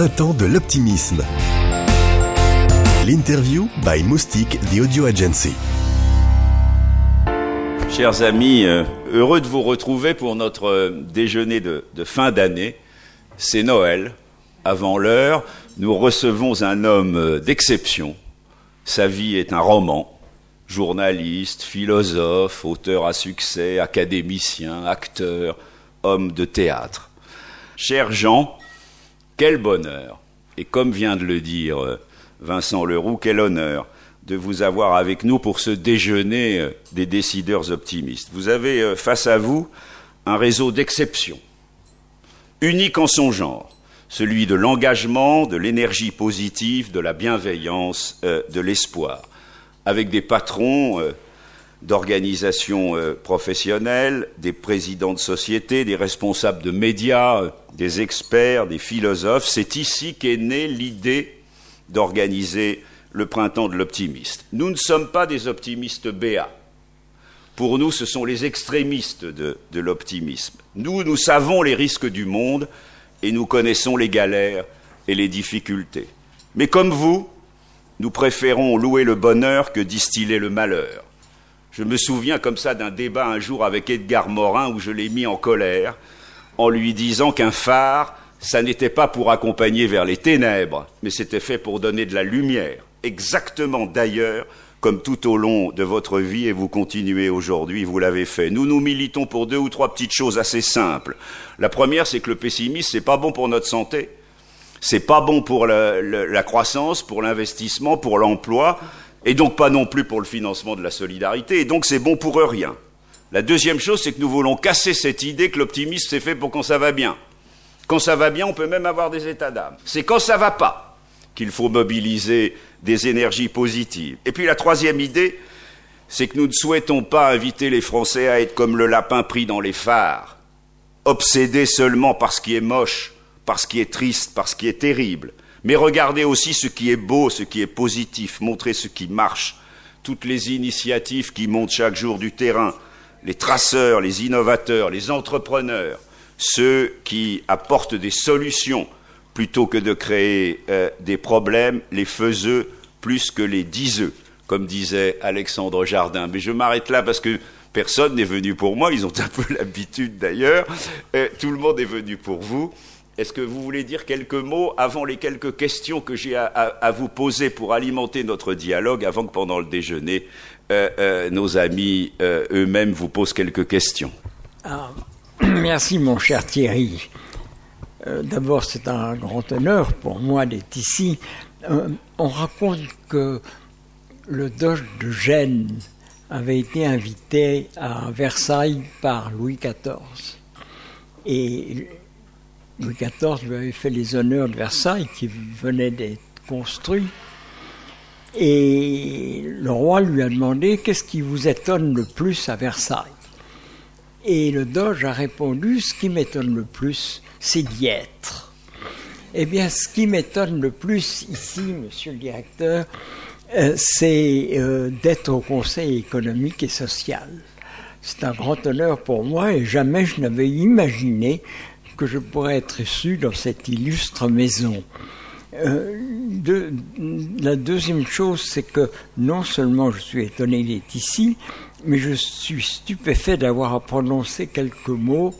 printemps de l'optimisme. L'interview by Moustique, the audio agency. Chers amis, euh, heureux de vous retrouver pour notre euh, déjeuner de, fin d'année. C'est Noël. Avant l'heure, nous recevons un homme euh, d'exception. Sa vie est un roman. Journaliste, philosophe, auteur à succès, académicien, acteur, homme de théâtre. Cher Jean, quel bonheur, et comme vient de le dire euh, Vincent Leroux, quel honneur de vous avoir avec nous pour ce déjeuner euh, des décideurs optimistes. Vous avez euh, face à vous un réseau d'exception, unique en son genre, celui de l'engagement, de l'énergie positive, de la bienveillance, de l'espoir, avec des patrons d'organisations euh, professionnelles, des présidents de sociétés, des responsables de médias, euh, des experts, des philosophes. C'est ici qu'est née l'idée d'organiser le printemps de l'optimiste. Nous ne sommes pas des optimistes béats. Pour nous, ce sont les extrémistes de, de l'optimisme. Nous, nous savons les risques du monde et nous connaissons les galères et les difficultés. Mais comme vous, nous préférons louer le bonheur que distiller le malheur. Je me souviens comme ça d'un débat un jour avec Edgar Morin où je l'ai mis en colère en lui disant qu'un phare, ça n'était pas pour accompagner vers les ténèbres, mais c'était fait pour donner de la lumière. Exactement d'ailleurs comme tout au long de votre vie et vous continuez aujourd'hui, vous l'avez fait. Nous nous militons pour deux ou trois petites choses assez simples. La première, c'est que le pessimisme, c'est pas bon pour notre santé. C'est pas bon pour la, la croissance, pour l'investissement, pour l'emploi et donc pas non plus pour le financement de la solidarité, et donc c'est bon pour rien. La deuxième chose, c'est que nous voulons casser cette idée que l'optimisme c'est fait pour quand ça va bien. Quand ça va bien, on peut même avoir des états d'âme. C'est quand ça va pas qu'il faut mobiliser des énergies positives. Et puis la troisième idée, c'est que nous ne souhaitons pas inviter les Français à être comme le lapin pris dans les phares, obsédés seulement par ce qui est moche, par ce qui est triste, par ce qui est terrible, mais regardez aussi ce qui est beau, ce qui est positif, montrez ce qui marche, toutes les initiatives qui montent chaque jour du terrain, les traceurs, les innovateurs, les entrepreneurs, ceux qui apportent des solutions plutôt que de créer euh, des problèmes, les faiseux plus que les diseux, comme disait Alexandre Jardin. Mais je m'arrête là parce que personne n'est venu pour moi, ils ont un peu l'habitude d'ailleurs, euh, tout le monde est venu pour vous. Est-ce que vous voulez dire quelques mots avant les quelques questions que j'ai à, vous poser pour alimenter notre dialogue, avant que pendant le déjeuner, euh, euh, nos amis euh, eux-mêmes vous posent quelques questions? Ah, Merci mon cher Thierry. D'abord, c'est un grand honneur pour moi d'être ici. on raconte que le doge de Gênes avait été invité à Versailles par Louis XIV. Et Louis XIV lui avait fait les honneurs de Versailles qui venait d'être construit. Et le roi lui a demandé qu'est-ce qui vous étonne le plus à Versailles? Et le Doge a répondu ce qui m'étonne le plus, c'est d'y être. Eh bien, ce qui m'étonne le plus ici, monsieur le directeur, euh, c'est euh, d'être au Conseil économique et social. C'est un grand honneur pour moi et jamais je n'avais imaginé que je pourrais être issu dans cette illustre maison. Euh, la deuxième chose, c'est que non seulement je suis étonné d'être ici, mais je suis stupéfait d'avoir à prononcer quelques mots.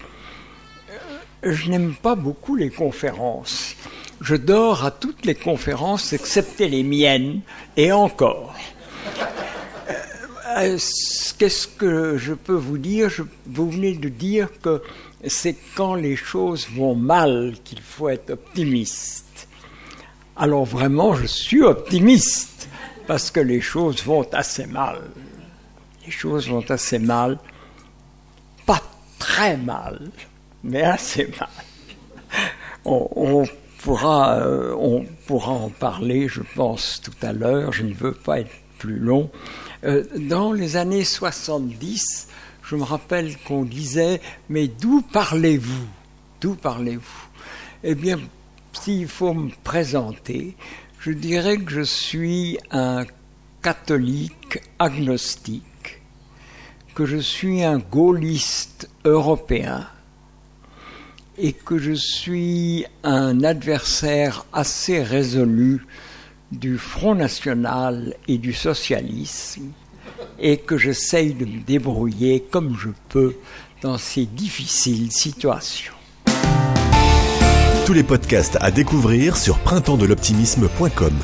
Euh, je n'aime pas beaucoup les conférences. Je dors à toutes les conférences, excepté les miennes, et encore. Qu'est-ce que je peux vous dire? Vous venez de dire que c'est quand les choses vont mal qu'il faut être optimiste. Alors vraiment, je suis optimiste parce que les choses vont assez mal. Les choses vont assez mal, pas très mal, mais assez mal. On, pourra, euh, on pourra en parler, je pense, tout à l'heure. Je ne veux pas être plus long. Euh, dans les années 70, je me rappelle qu'on disait Mais d'où parlez-vous? D'où parlez-vous? Eh bien, s'il faut me présenter, je dirais que je suis un catholique agnostique, que je suis un gaulliste européen et que je suis un adversaire assez résolu du Front National et du socialisme et que j'essaye de me débrouiller comme je peux dans ces difficiles situations. Tous les podcasts à découvrir sur printempsdeloptimisme.com.